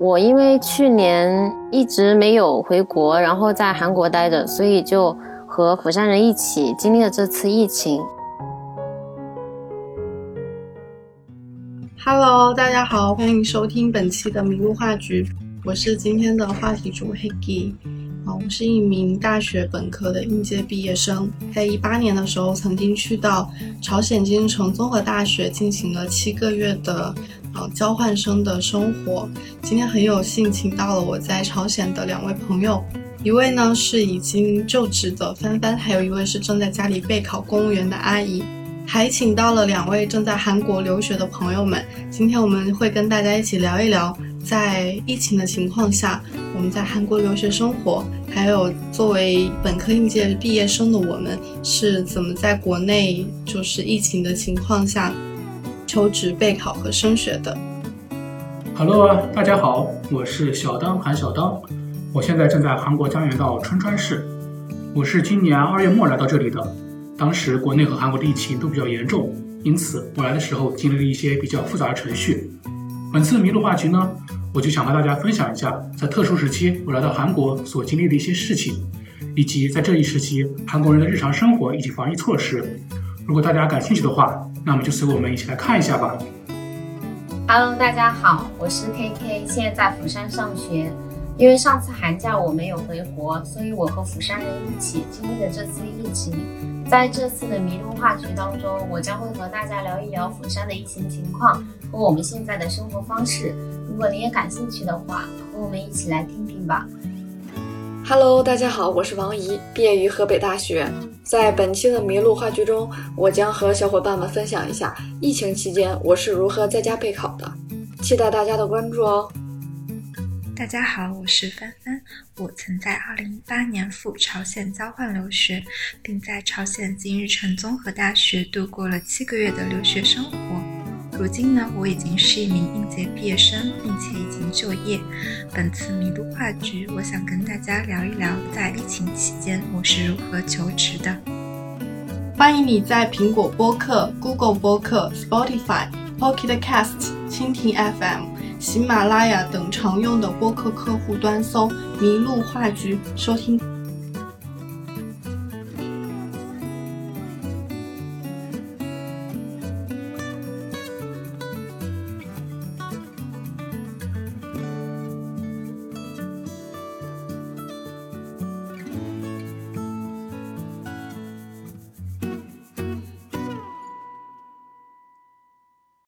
我因为去年一直没有回国，然后在韩国待着，所以就和釜山人一起经历了这次疫情。Hello，大家好，欢迎收听本期的麋鹿话局，我是今天的话题主 Hegi。啊，我是一名大学本科的应届毕业生，在一八年的时候曾经去到朝鲜金城综合大学进行了七个月的呃交换生的生活。今天很有幸请到了我在朝鲜的两位朋友，一位呢是已经就职的帆帆，还有一位是正在家里备考公务员的阿姨，还请到了两位正在韩国留学的朋友们。今天我们会跟大家一起聊一聊。在疫情的情况下，我们在韩国留学生活，还有作为本科应届毕业生的我们是怎么在国内就是疫情的情况下求职、备考和升学的？Hello，大家好，我是小当韩小当，我现在正在韩国江原道春川市，我是今年二月末来到这里的，当时国内和韩国的疫情都比较严重，因此我来的时候经历了一些比较复杂的程序。本次迷路话题呢，我就想和大家分享一下，在特殊时期我来到韩国所经历的一些事情，以及在这一时期韩国人的日常生活以及防疫措施。如果大家感兴趣的话，那么就随我们一起来看一下吧。Hello，大家好，我是 KK，现在在釜山上学。因为上次寒假我没有回国，所以我和釜山人一起经历了这次疫情。在这次的迷路话局当中，我将会和大家聊一聊釜山的疫情情况和我们现在的生活方式。如果你也感兴趣的话，和我们一起来听听吧。Hello，大家好，我是王怡，毕业于河北大学。在本期的麋鹿话剧中，我将和小伙伴们分享一下疫情期间我是如何在家备考的，期待大家的关注哦。大家好，我是帆帆。我曾在2018年赴朝鲜交换留学，并在朝鲜金日成综合大学度过了七个月的留学生活。如今呢，我已经是一名应届毕业生，并且已经就业。本次麋鹿话局，我想跟大家聊一聊在疫情期间我是如何求职的。欢迎你在苹果播客、Google 播客、Spotify、Pocket Cast、蜻蜓 FM。喜马拉雅等常用的播客客户端搜“麋鹿话局”收听。